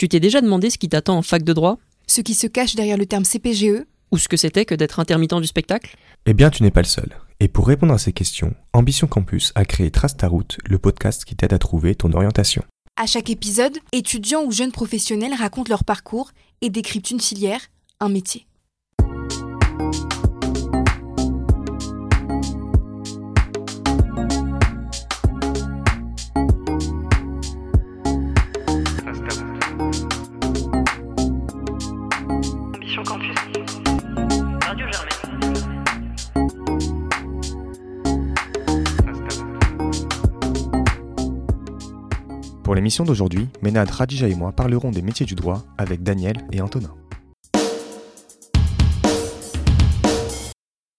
Tu t'es déjà demandé ce qui t'attend en fac de droit? Ce qui se cache derrière le terme CPGE Ou ce que c'était que d'être intermittent du spectacle? Eh bien, tu n'es pas le seul. Et pour répondre à ces questions, Ambition Campus a créé Trace ta route, le podcast qui t'aide à trouver ton orientation. À chaque épisode, étudiants ou jeunes professionnels racontent leur parcours et décryptent une filière, un métier. Pour l'émission d'aujourd'hui, Ménade, Radija et moi parlerons des métiers du droit avec Daniel et Antonin.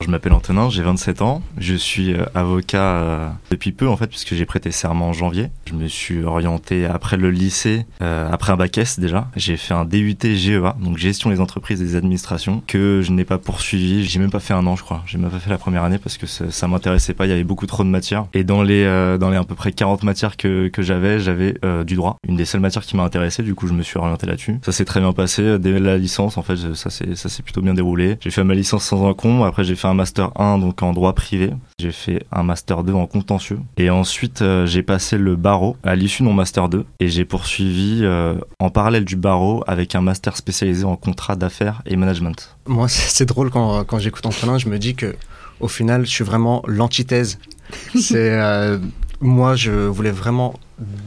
Je m'appelle Antonin, j'ai 27 ans. Je suis euh, avocat euh, depuis peu en fait puisque j'ai prêté serment en janvier. Je me suis orienté après le lycée, euh, après un bac S déjà. J'ai fait un DUT GEA, donc gestion des entreprises et des administrations, que je n'ai pas poursuivi. J'ai même pas fait un an je crois. J'ai même pas fait la première année parce que ça, ça m'intéressait pas. Il y avait beaucoup trop de matières. Et dans les euh, dans les à peu près 40 matières que, que j'avais, j'avais euh, du droit. Une des seules matières qui m'a intéressé. Du coup, je me suis orienté là-dessus. Ça s'est très bien passé. Dès la licence, en fait, ça s'est ça s'est plutôt bien déroulé. J'ai fait ma licence sans encombre. Après, j'ai fait master 1 donc en droit privé. J'ai fait un master 2 en contentieux. Et ensuite, euh, j'ai passé le barreau à l'issue de mon master 2 et j'ai poursuivi euh, en parallèle du barreau avec un master spécialisé en contrat d'affaires et management. Moi, c'est c'est drôle quand, quand j'écoute Antonin, je me dis que au final, je suis vraiment l'antithèse. C'est euh, moi, je voulais vraiment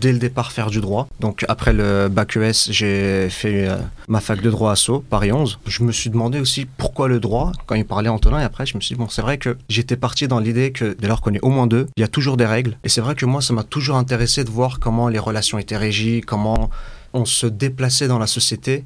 dès le départ faire du droit. Donc après le bac ES, j'ai fait euh, ma fac de droit à Sceaux, Paris 11. Je me suis demandé aussi pourquoi le droit quand il parlait Antonin et après je me suis dit bon, c'est vrai que j'étais parti dans l'idée que dès lors qu'on est au moins deux, il y a toujours des règles et c'est vrai que moi ça m'a toujours intéressé de voir comment les relations étaient régies, comment on se déplaçait dans la société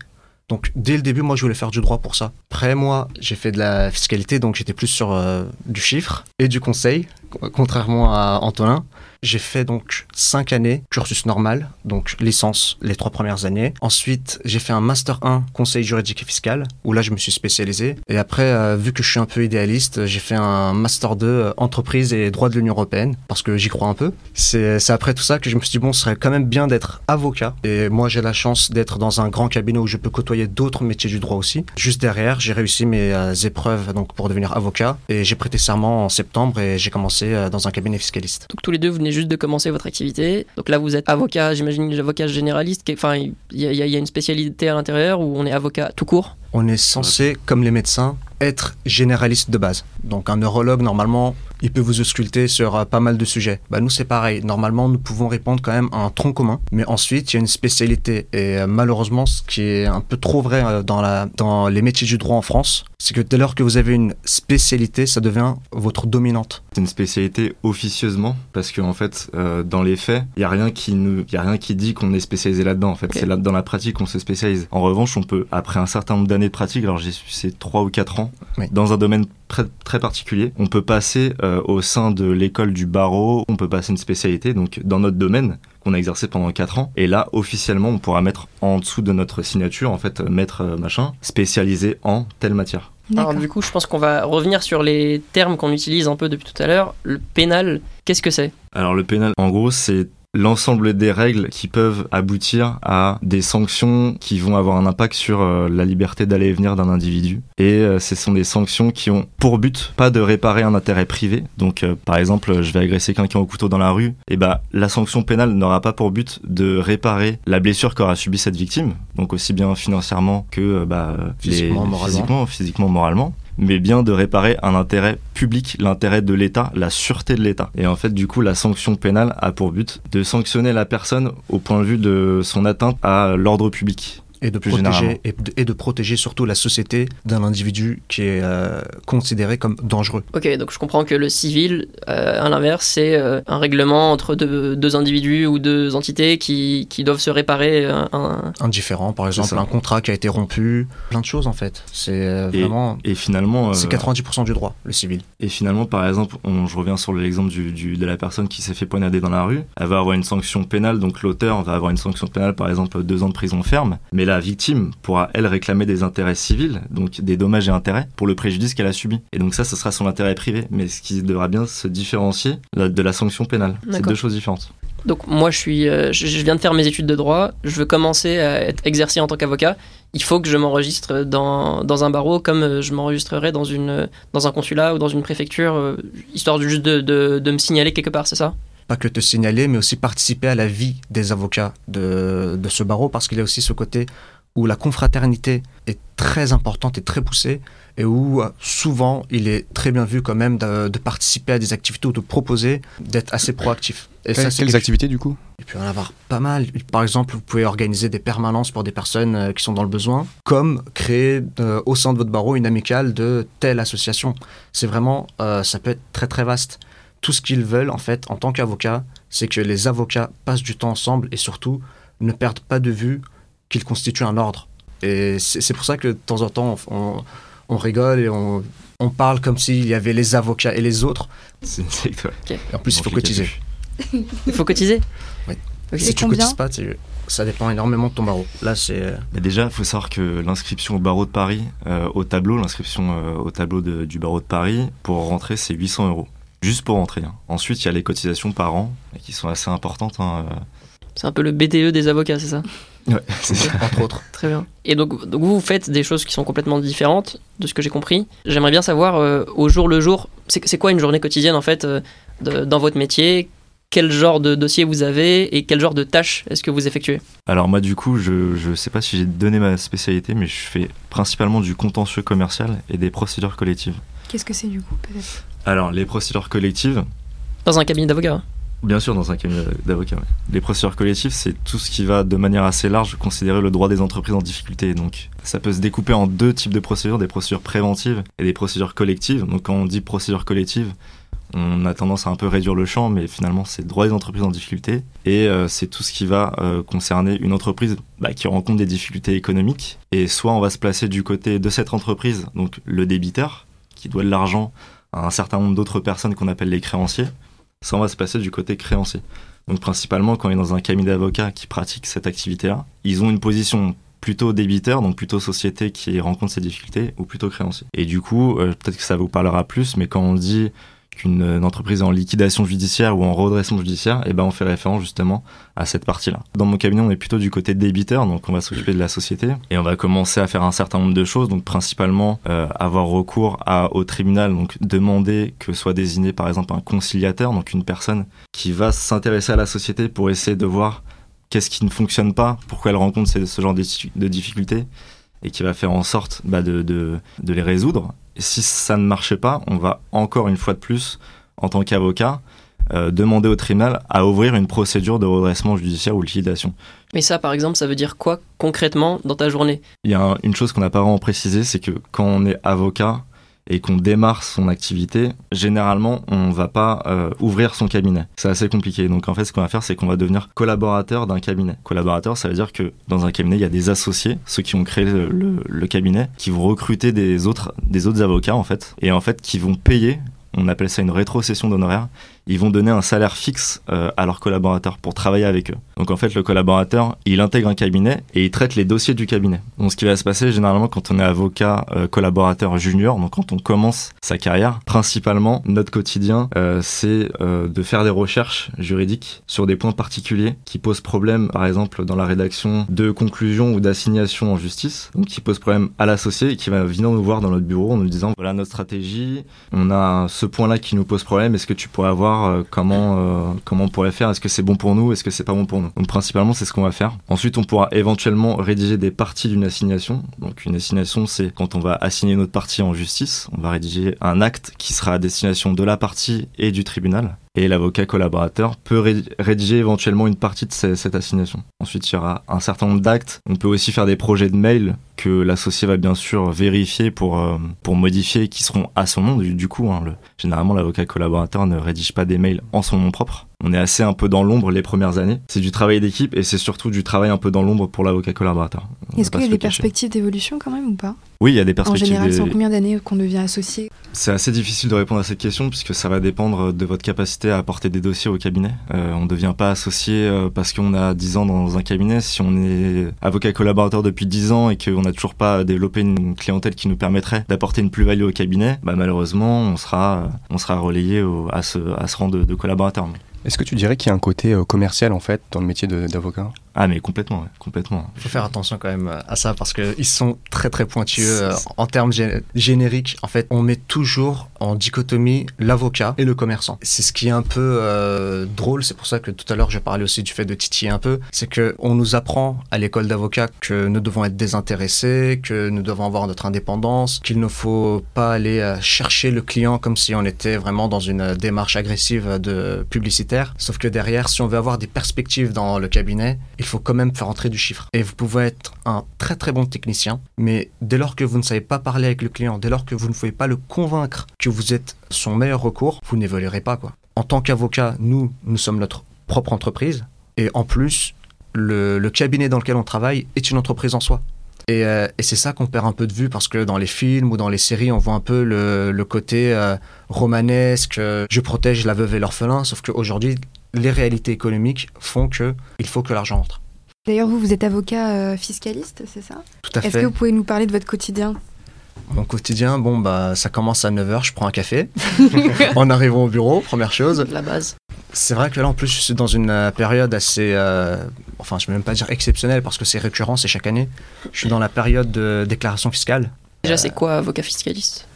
donc dès le début, moi, je voulais faire du droit pour ça. Après, moi, j'ai fait de la fiscalité, donc j'étais plus sur euh, du chiffre et du conseil, co- contrairement à Antonin. J'ai fait donc cinq années cursus normal, donc licence les trois premières années. Ensuite, j'ai fait un master 1 conseil juridique et fiscal, où là, je me suis spécialisé. Et après, euh, vu que je suis un peu idéaliste, j'ai fait un master 2 euh, entreprise et droit de l'Union européenne, parce que j'y crois un peu. C'est après tout ça que je me suis dit, bon, ce serait quand même bien d'être avocat. Et moi, j'ai la chance d'être dans un grand cabinet où je peux côtoyer d'autres métiers du droit aussi. Juste derrière, j'ai réussi mes euh, épreuves donc pour devenir avocat. Et j'ai prêté serment en septembre et j'ai commencé dans un cabinet fiscaliste. Donc tous les deux, vous venez juste de commencer votre activité. Donc là, vous êtes avocat, j'imagine, avocat généraliste. Enfin, il y a une spécialité à l'intérieur où on est avocat tout court? On est censé, comme les médecins, être généraliste de base. Donc un neurologue, normalement, il peut vous ausculter sur euh, pas mal de sujets. Bah, nous, c'est pareil. Normalement, nous pouvons répondre quand même à un tronc commun. Mais ensuite, il y a une spécialité. Et euh, malheureusement, ce qui est un peu trop vrai euh, dans, la, dans les métiers du droit en France, c'est que dès lors que vous avez une spécialité, ça devient votre dominante. C'est une spécialité officieusement parce qu'en en fait, euh, dans les faits, il y a rien qui nous, il y a rien qui dit qu'on est spécialisé là-dedans. En fait, c'est là dans la pratique qu'on se spécialise. En revanche, on peut après un certain nombre d'années de pratique, alors j'ai c'est trois ou quatre ans, Oui. dans un domaine très, très particulier, on peut passer euh, au sein de l'école du barreau, on peut passer une spécialité donc dans notre domaine qu'on a exercé pendant quatre ans. Et là, officiellement, on pourra mettre en dessous de notre signature, en fait, euh, maître euh, machin, spécialisé en telle matière. Alors du coup, je pense qu'on va revenir sur les termes qu'on utilise un peu depuis tout à l'heure. Le pénal, qu'est-ce que c'est? Alors le pénal, en gros, c'est l'ensemble des règles qui peuvent aboutir à des sanctions qui vont avoir un impact sur euh, la liberté d'aller et venir d'un individu. Et euh, ce sont des sanctions qui ont pour but pas de réparer un intérêt privé. Donc euh, par exemple, je vais agresser quelqu'un au couteau dans la rue, et bah la sanction pénale n'aura pas pour but de réparer la blessure qu'aura subi cette victime, donc aussi bien financièrement que bah, Physiquement, les- moralement. physiquement, physiquement, moralement mais bien de réparer un intérêt public, l'intérêt de l'État, la sûreté de l'État. Et en fait, du coup, la sanction pénale a pour but de sanctionner la personne au point de vue de son atteinte à l'ordre public. Et de, protéger, et, de, et de protéger surtout la société d'un individu qui est euh, considéré comme dangereux. Ok, donc je comprends que le civil, euh, à l'inverse, c'est euh, un règlement entre deux, deux individus ou deux entités qui, qui doivent se réparer un, un- indifférent, par exemple un contrat qui a été rompu, plein de choses en fait. C'est euh, Et- vraiment... Et finalement, euh, C'est 90% du droit, le civil. et finalement, par exemple, on, je reviens sur l'exemple du, du- de la personne qui s'est fait poignarder dans la rue. Elle va avoir une sanction pénale, donc l'auteur va avoir une sanction pénale, par exemple, deux ans de prison ferme. Mais la victime pourra, elle, réclamer des intérêts civils, donc des dommages et intérêts, pour le préjudice qu'elle a subi. Et donc ça, ce sera son intérêt privé. Mais ce qui devra bien se différencier de la sanction pénale. C'est deux choses différentes. Donc moi, je, suis, euh, je, viens de faire mes études de droit, je veux commencer à être exercer en tant qu'avocat. Il faut que je m'enregistre dans, dans un barreau comme euh, je m'enregistrerais dans, une, dans un consulat ou dans une préfecture, euh, histoire juste de, de, de me signaler quelque part, c'est ça? Pas que te signaler, mais aussi participer à la vie des avocats de, de ce barreau, parce qu'il y a aussi ce côté où la confraternité est très importante et très poussée, et où euh, souvent il est très bien vu quand même de, de participer à des activités ou de proposer d'être assez proactif. Et Quelles, c'est quelles activités du coup? Il peut y en avoir pas mal. Par exemple, vous pouvez organiser des permanences pour des personnes euh, qui sont dans le besoin, comme créer euh, au sein de votre barreau une amicale de telle association. C'est vraiment, euh, ça peut être très très vaste. Tout ce qu'ils veulent en fait en tant qu'avocat, c'est que les avocats passent du temps ensemble et surtout ne perdent pas de vue qu'ils constituent un ordre. Et c'est pour ça que de temps en temps on, on- on rigole et on, on parle comme s'il y avait les avocats et les autres. C'est une secte, ouais. Et en plus, il faut cotiser. Il faut cotiser Oui. Si tu cotises pas, tu- ça dépend énormément de ton barreau. Là, c'est euh, Mais déjà, il faut savoir que l'inscription au barreau de Paris, euh, au tableau, l'inscription euh, au tableau de- du barreau de Paris, pour rentrer, c'est 800 euros. Juste pour rentrer. hein. Ensuite, il y a les cotisations par an, qui sont assez importantes. hein, euh. C'est un peu le BTE des avocats, c'est ça? Ouais, c'est ça. entre autres. Très bien. Et donc, donc vous, vous faites des choses qui sont complètement différentes de ce que j'ai compris. J'aimerais bien savoir, euh, au jour le jour, c'est c'est quoi une journée quotidienne en fait euh, de- dans votre métier? Quel genre de dossier vous avez et quel genre de tâches est-ce que vous effectuez? Alors moi, du coup, je je sais pas si j'ai donné ma spécialité, mais je fais principalement du contentieux commercial et des procédures collectives. Qu'est-ce que c'est du coup peut-être? Alors, les procédures collectives, Dans un cabinet d'avocat hein Bien sûr, dans un cabinet d'avocat. ouais. Les procédures collectives, c'est tout ce qui va de manière assez large considérer le droit des entreprises en difficulté. Donc, ça peut se découper en deux types de procédures, des procédures préventives et des procédures collectives. Donc, quand on dit procédure collective, on a tendance à un peu réduire le champ, mais finalement, c'est le droit des entreprises en difficulté. Et euh, c'est tout ce qui va euh, concerner une entreprise bah, qui rencontre des difficultés économiques. Et soit on va se placer du côté de cette entreprise, donc le débiteur, qui doit de l'argent un certain nombre d'autres personnes qu'on appelle les créanciers ça va se passer du côté créancier. Donc principalement quand on est dans un cabinet d'avocats qui pratique cette activité-là, ils ont une position plutôt débiteur, donc plutôt société qui rencontre ces difficultés, ou plutôt créancier. Et du coup, euh, peut-être que ça vous parlera plus, mais quand on dit qu'une euh, entreprise en liquidation judiciaire ou en redressement judiciaire, eh ben on fait référence justement à cette partie-là. Dans mon cabinet, on est plutôt du côté débiteur, donc on va s'occuper de la société et on va commencer à faire un certain nombre de choses, donc principalement euh, avoir recours au tribunal, donc demander que soit désigné par exemple un conciliateur, donc une personne qui va s'intéresser à la société pour essayer de voir qu'est-ce qui ne fonctionne pas, pourquoi elle rencontre ce, genre de, difficultés et qui va faire en sorte bah, de les résoudre. Et si ça ne marchait pas, on va encore une fois de plus, en tant qu'avocat, euh, demander au tribunal à ouvrir une procédure de redressement judiciaire ou liquidation. Mais ça, par exemple, ça veut dire quoi concrètement dans ta journée? Il y a un- une chose qu'on n'a pas vraiment précisé, c'est que quand on est avocat et qu'on démarre son activité, généralement, on va pas euh, ouvrir son cabinet. C'est assez compliqué. Donc en fait, ce qu'on va faire, c'est qu'on va devenir collaborateur d'un cabinet. Collaborateur, ça veut dire que dans un cabinet, il y a des associés, ceux qui ont créé le cabinet, qui vont recruter des autres, des autres avocats en fait, et en fait qui vont payer. On appelle ça une rétrocession d'honoraires. Ils vont donner un salaire fixe euh, à leurs collaborateurs pour travailler avec eux. Donc en fait, le collaborateur, il intègre un cabinet et il traite les dossiers du cabinet. Donc ce qui va se passer généralement quand on est avocat euh, collaborateur junior, donc quand on commence sa carrière, principalement notre quotidien, euh, c'est de faire des recherches juridiques sur des points particuliers qui posent problème, par exemple dans la rédaction de conclusions ou d'assignations en justice, donc qui posent problème à l'associé et qui va venir nous voir dans notre bureau en nous disant voilà notre stratégie, on a ce point-là qui nous pose problème, est-ce que tu pourrais euh, comment euh, comment on pourrait faire, est-ce que c'est bon pour nous, est-ce que c'est pas bon pour nous? Donc principalement c'est ce qu'on va faire. Ensuite on pourra éventuellement rédiger des parties d'une assignation. Donc une assignation c'est quand on va assigner notre partie en justice, on va rédiger un acte qui sera à destination de la partie et du tribunal. Et l'avocat collaborateur peut ré- rédiger éventuellement une partie de ce- cette assignation. Ensuite, il y aura un certain nombre d'actes. On peut aussi faire des projets de mail que l'associé va bien sûr vérifier pour, euh, pour modifier, qui seront à son nom du, coup. hein. Le- généralement, l'avocat collaborateur ne rédige pas des mails en son nom propre. On est assez un peu dans l'ombre les premières années. C'est du travail d'équipe et c'est surtout du travail un peu dans l'ombre pour l'avocat collaborateur. Est-ce qu'il y a des perspectives d'évolution quand même ou pas? Oui, il y a des En perspectives. général, c'est en combien d'années qu'on devient associé? C'est assez difficile de répondre à cette question puisque ça va dépendre de votre capacité à apporter des dossiers au cabinet. Euh, on ne devient pas associé euh, parce qu'on a 10 ans dans un cabinet. Si on est avocat collaborateur depuis 10 ans et qu'on n'a toujours pas développé une clientèle qui nous permettrait d'apporter une plus-value au cabinet, bah malheureusement, on sera, on sera relayé au- à, ce, à ce rang de, de collaborateur. Est-ce que tu dirais qu'il y a un côté euh, commercial en fait dans le métier d'avocat? Ah, mais complètement, ouais, complètement. Il faut faire attention quand même à ça parce qu'ils sont très très pointueux euh, en termes gé- génériques. En fait, on met toujours en dichotomie l'avocat et le commerçant. C'est ce qui est un peu euh, drôle. C'est pour ça que tout à l'heure je parlais aussi du fait de titiller un peu. C'est que on nous apprend à l'école d'avocat que nous devons être désintéressés, que nous devons avoir notre indépendance, qu'il ne faut pas aller euh, chercher le client comme si on était vraiment dans une euh, démarche agressive de publicitaire. Sauf que derrière, si on veut avoir des perspectives dans le cabinet, il faut quand même faire entrer du chiffre. Et vous pouvez être un très très bon technicien, mais dès lors que vous ne savez pas parler avec le client, dès lors que vous ne pouvez pas le convaincre que vous êtes son meilleur recours, vous n'évoluerez pas quoi. En tant qu'avocat, nous, nous sommes notre propre entreprise, et en plus, le cabinet dans lequel on travaille est une entreprise en soi. Et, euh, et c'est ça qu'on perd un peu de vue parce que dans les films ou dans les séries, on voit un peu le, le côté euh, romanesque, euh, je protège la veuve et l'orphelin, sauf qu'aujourd'hui, les réalités économiques font que il faut que l'argent entre. D'ailleurs, vous, vous êtes avocat fiscaliste, c'est ça? Tout à Est-ce fait. que vous pouvez nous parler de votre quotidien? Mon quotidien, bon, bah, ça commence à 9h, je prends un café. en arrivant au bureau, première chose. La base. C'est vrai que là, en plus, je suis dans une euh, période assez. euh, enfin, je ne vais même pas dire exceptionnelle parce que c'est récurrent, c'est chaque année. Je suis dans la période de déclaration fiscale. Déjà, c'est quoi avocat fiscaliste?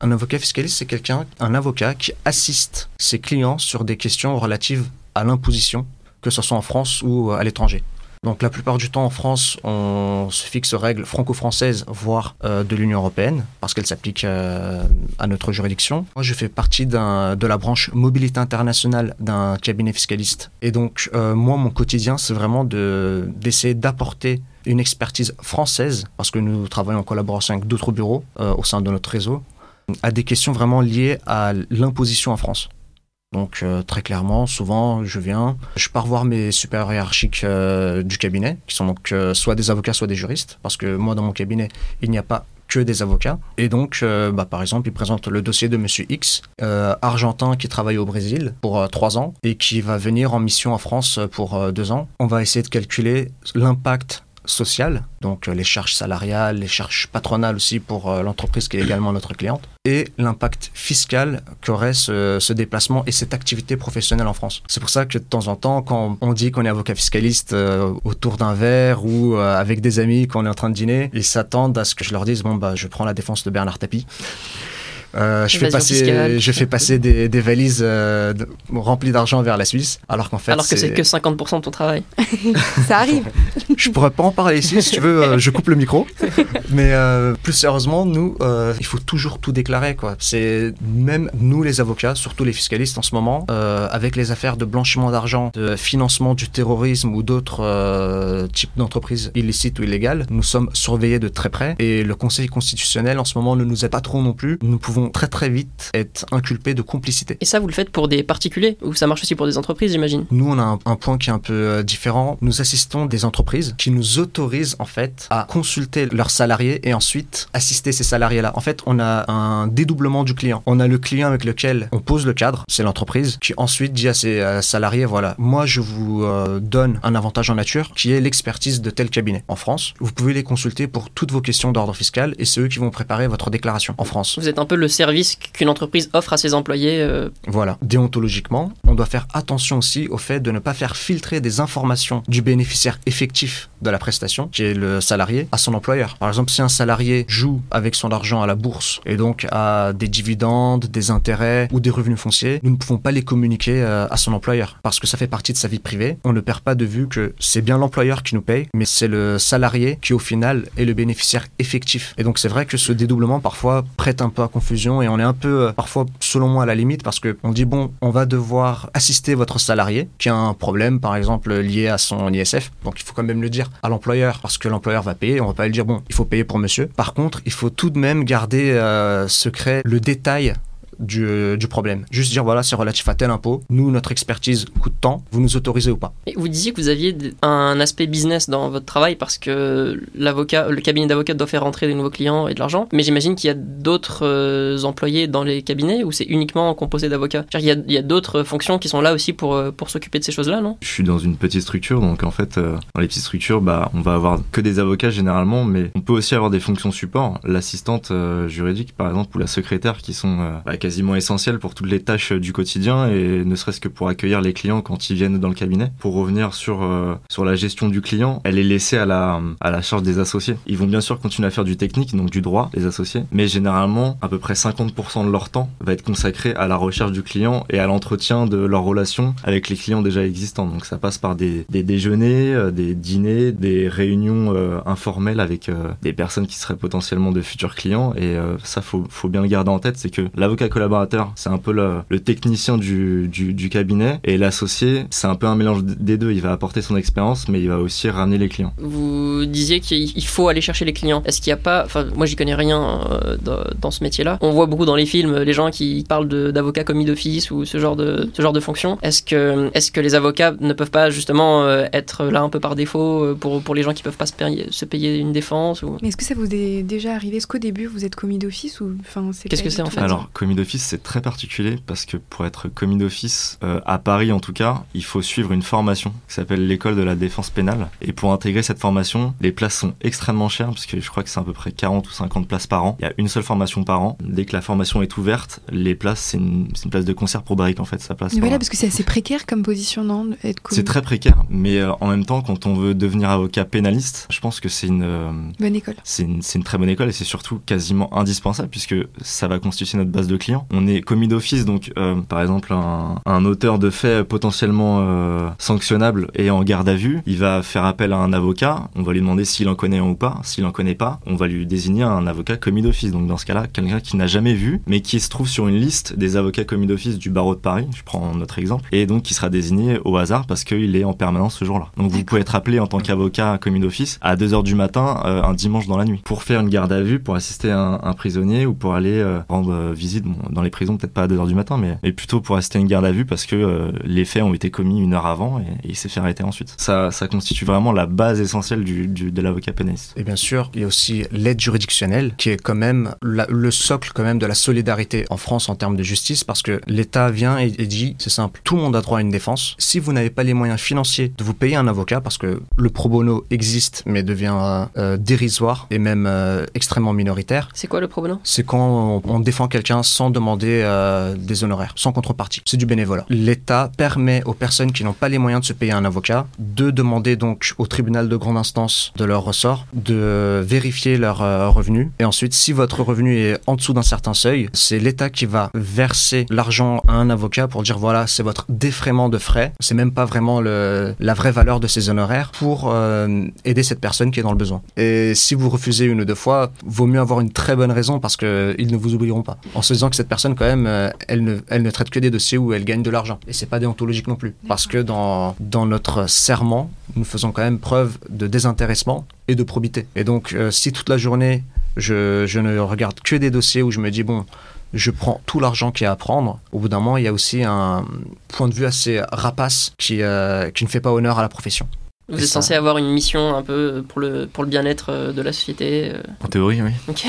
Un avocat fiscaliste, c'est quelqu'un, un avocat qui assiste ses clients sur des questions relatives à l'imposition, que ce soit en France ou à l'étranger. Donc la plupart du temps en France, on se fixe règles franco-françaises, voire euh, de l'Union européenne, parce qu'elles s'appliquent euh, à notre juridiction. Moi, je fais partie de la branche mobilité internationale d'un cabinet fiscaliste. Et donc, euh, moi, mon quotidien, c'est vraiment de- d'essayer d'apporter une expertise française, parce que nous travaillons en collaboration avec d'autres bureaux au sein de notre réseau, à des questions vraiment liées à l'imposition en France. Donc euh, très clairement, souvent je viens, je pars voir mes supérieurs hiérarchiques euh, du cabinet, qui sont donc euh, soit des avocats, soit des juristes, parce que moi dans mon cabinet, il n'y a pas que des avocats. Et donc, bah, par exemple, ils présentent le dossier de Monsieur X, argentin qui travaille au Brésil pour trois ans et qui va venir en mission en France pour deux ans. On va essayer de calculer l'impact social, donc euh, les charges salariales, les charges patronales aussi pour euh, l'entreprise qui est également notre cliente, et l'impact fiscal qu'aurait ce, ce déplacement et cette activité professionnelle en France. C'est pour ça que de temps en temps, quand on dit qu'on est avocat fiscaliste euh, autour d'un verre ou avec des amis qu'on est en train de dîner, ils s'attendent à ce que je leur dise bon bah je prends la défense de Bernard Tapie. Euh, je, fais passer, fiscale. je fais passer des, des valises euh, de- remplies d'argent vers la Suisse, alors qu'en fait, Alors que c'est que 50% de ton travail. Ça arrive. je pourrais pas en parler ici, si tu veux, euh, je coupe le micro. Mais euh, plus sérieusement, nous, euh, il faut toujours tout déclarer, quoi. C'est même nous, les avocats, surtout les fiscalistes en ce moment, euh, avec les affaires de blanchiment d'argent, de financement du terrorisme ou d'autres euh, types d'entreprises illicites ou illégales, nous sommes surveillés de très près. Et le Conseil constitutionnel, en ce moment, ne nous aide pas trop non plus. Nous pouvons très très vite être inculpés de complicité. Et ça, vous le faites pour des particuliers ou ça marche aussi pour des entreprises, j'imagine? Nous, on a un, un point qui est un peu euh, différent. Nous assistons des entreprises qui nous autorisent en fait à consulter leurs salariés et ensuite assister ces salariés-là. En fait, on a un dédoublement du client. On a le client avec lequel on pose le cadre, c'est l'entreprise, qui ensuite dit à ses euh, salariés, voilà, moi je vous euh, donne un avantage en nature qui est l'expertise de tel cabinet. En France, vous pouvez les consulter pour toutes vos questions d'ordre fiscal et c'est eux qui vont préparer votre déclaration en France. Vous êtes un peu le service qu'une entreprise offre à ses employés. euh, Voilà. Déontologiquement, on doit faire attention aussi au fait de ne pas faire filtrer des informations du bénéficiaire effectif de la prestation, qui est le salarié, à son employeur. Par exemple, si un salarié joue avec son argent à la bourse et donc a des dividendes, des intérêts ou des revenus fonciers, nous ne pouvons pas les communiquer euh, à son employeur parce que ça fait partie de sa vie privée. On ne perd pas de vue que c'est bien l'employeur qui nous paye, mais c'est le salarié qui au final est le bénéficiaire effectif. Et donc c'est vrai que ce dédoublement parfois prête un peu à confusion et on est un peu euh, parfois selon moi à la limite parce que on dit bon on va devoir assister votre salarié qui a un problème par exemple lié à son ISF donc il faut quand même le dire à l'employeur parce que l'employeur va payer. On va pas lui dire bon il faut payer pour monsieur. Par contre il faut tout de même garder euh, secret le détail du, du problème. Juste dire, voilà, c'est relatif à tel impôt. Nous, notre expertise coûte tant. Vous nous autorisez ou pas Et vous disiez que vous aviez un aspect business dans votre travail parce que l'avocat, le cabinet d'avocat doit faire rentrer des nouveaux clients et de l'argent. Mais j'imagine qu'il y a d'autres euh, employés dans les cabinets ou c'est uniquement composé d'avocats? Il y a, il y a d'autres fonctions qui sont là aussi pour, euh, pour s'occuper de ces choses-là, non? Je suis dans une petite structure, donc en fait, euh, dans les petites structures, bah, on va avoir que des avocats généralement, mais on peut aussi avoir des fonctions support, l'assistante euh, juridique par exemple ou la secrétaire qui sont, euh, bah, quasiment essentiel pour toutes les tâches du quotidien et ne serait-ce que pour accueillir les clients quand ils viennent dans le cabinet. Pour revenir sur, euh, sur la gestion du client, elle est laissée à la, à la charge des associés. Ils vont bien sûr continuer à faire du technique, donc du droit, les associés, mais généralement, à peu près 50% de leur temps va être consacré à la recherche du client et à l'entretien de leur relation avec les clients déjà existants. Donc ça passe par des, des déjeuners, euh, des dîners, des réunions euh, informelles avec euh, des personnes qui seraient potentiellement de futurs clients. Et euh, ça, faut, faut bien le garder en tête, c'est que l'avocat collaborateur, c'est un peu le, le technicien du, du, du cabinet et l'associé, c'est un peu un mélange des deux. Il va apporter son expérience, mais il va aussi ramener les clients. Vous disiez qu'il il faut aller chercher les clients. Est-ce qu'il n'y a pas, enfin moi j'y connais rien euh, dans, dans ce métier-là. On voit beaucoup dans les films les gens qui parlent d'avocats commis d'office ou ce genre de ce genre de fonction. Est-ce que est-ce que les avocats ne peuvent pas justement euh, être là un peu par défaut euh, pour pour les gens qui peuvent pas se payer, se payer une défense ou? Mais est-ce que ça vous est déjà arrivé? Est-ce qu'au début vous êtes commis d'office ou enfin c'est Qu'est-ce que c'est, en fait? Alors, commis d'office, c'est très particulier parce que pour être commis d'office, euh, à Paris en tout cas, il faut suivre une formation qui s'appelle l'école de la défense pénale. Et pour intégrer cette formation, les places sont extrêmement chères parce que je crois que c'est à peu près 40 ou 50 places par an. Il y a une seule formation par an. Dès que la formation est ouverte, les places, c'est une, place de concert pour Brick en fait. Ça place Mais voilà parce que c'est assez précaire comme position non. C'est très précaire, mais euh, en même temps, quand on veut devenir avocat pénaliste, je pense que c'est une, euh, bonne école. c'est une, c'est une très bonne école et c'est surtout quasiment indispensable puisque ça va constituer notre base de clients. On est commis d'office, donc euh, par exemple un, un auteur de fait potentiellement euh, sanctionnable et en garde à vue, il va faire appel à un avocat, on va lui demander s'il en connaît un ou pas, s'il en connaît pas, on va lui désigner un avocat commis d'office. Donc dans ce cas-là, quelqu'un qui n'a jamais vu, mais qui se trouve sur une liste des avocats commis d'office du barreau de Paris, je prends notre exemple, et donc qui sera désigné au hasard parce qu'il est en permanence ce jour-là. Donc vous pouvez être appelé en tant qu'avocat commis d'office à 2h du matin euh, un dimanche dans la nuit. Pour faire une garde à vue, pour assister un, un prisonnier ou pour aller euh, rendre euh, visite bon, dans les prisons, peut-être pas à 2h du matin, mais, mais plutôt pour assister à une garde à vue parce que euh, les faits ont été commis une heure avant et, et il s'est fait arrêter ensuite. Ça, ça constitue vraiment la base essentielle du, du- de l'avocat pénaliste. Et bien sûr, il y a aussi l'aide juridictionnelle, qui est quand même la- le socle quand même de la solidarité en France en termes de justice, parce que l'État vient et, et dit, c'est simple, tout le monde a droit à une défense. Si vous n'avez pas les moyens financiers de vous payer un avocat, parce que le pro bono existe, mais devient euh, euh, dérisoire et même euh, extrêmement minoritaire, C'est quoi le pro bono? C'est quand on, on défend quelqu'un sans demander euh, des honoraires, sans contrepartie. C'est du bénévolat. L'État permet aux personnes qui n'ont pas les moyens de se payer un avocat de demander donc au tribunal de grande instance de leur ressort de vérifier leurs euh, revenus. Et ensuite, si votre revenu est en dessous d'un certain seuil, c'est l'État qui va verser l'argent à un avocat pour dire voilà, c'est votre défraiement de frais. C'est même pas vraiment le, la vraie valeur de ces honoraires pour euh, aider cette personne qui est dans le besoin. Et si vous refusez une ou deux fois, vaut mieux avoir une très bonne raison parce qu'ils ne vous oublieront pas. En se disant que cette personne, quand même, euh, elle ne, elle ne traite que des dossiers où elle gagne de l'argent. Et c'est pas déontologique non plus. Parce que dans, dans notre serment, nous faisons quand même preuve de désintéressement et de probité. Et donc, euh, si toute la journée, je, je ne regarde que des dossiers où je me dis, bon, je prends tout l'argent qu'il y a à prendre. Au bout d'un moment, il y a aussi un point de vue assez rapace qui, euh, qui ne fait pas honneur à la profession. Vous êtes censé avoir une mission un peu pour le pour le bien-être de la société. En théorie, oui. Ok.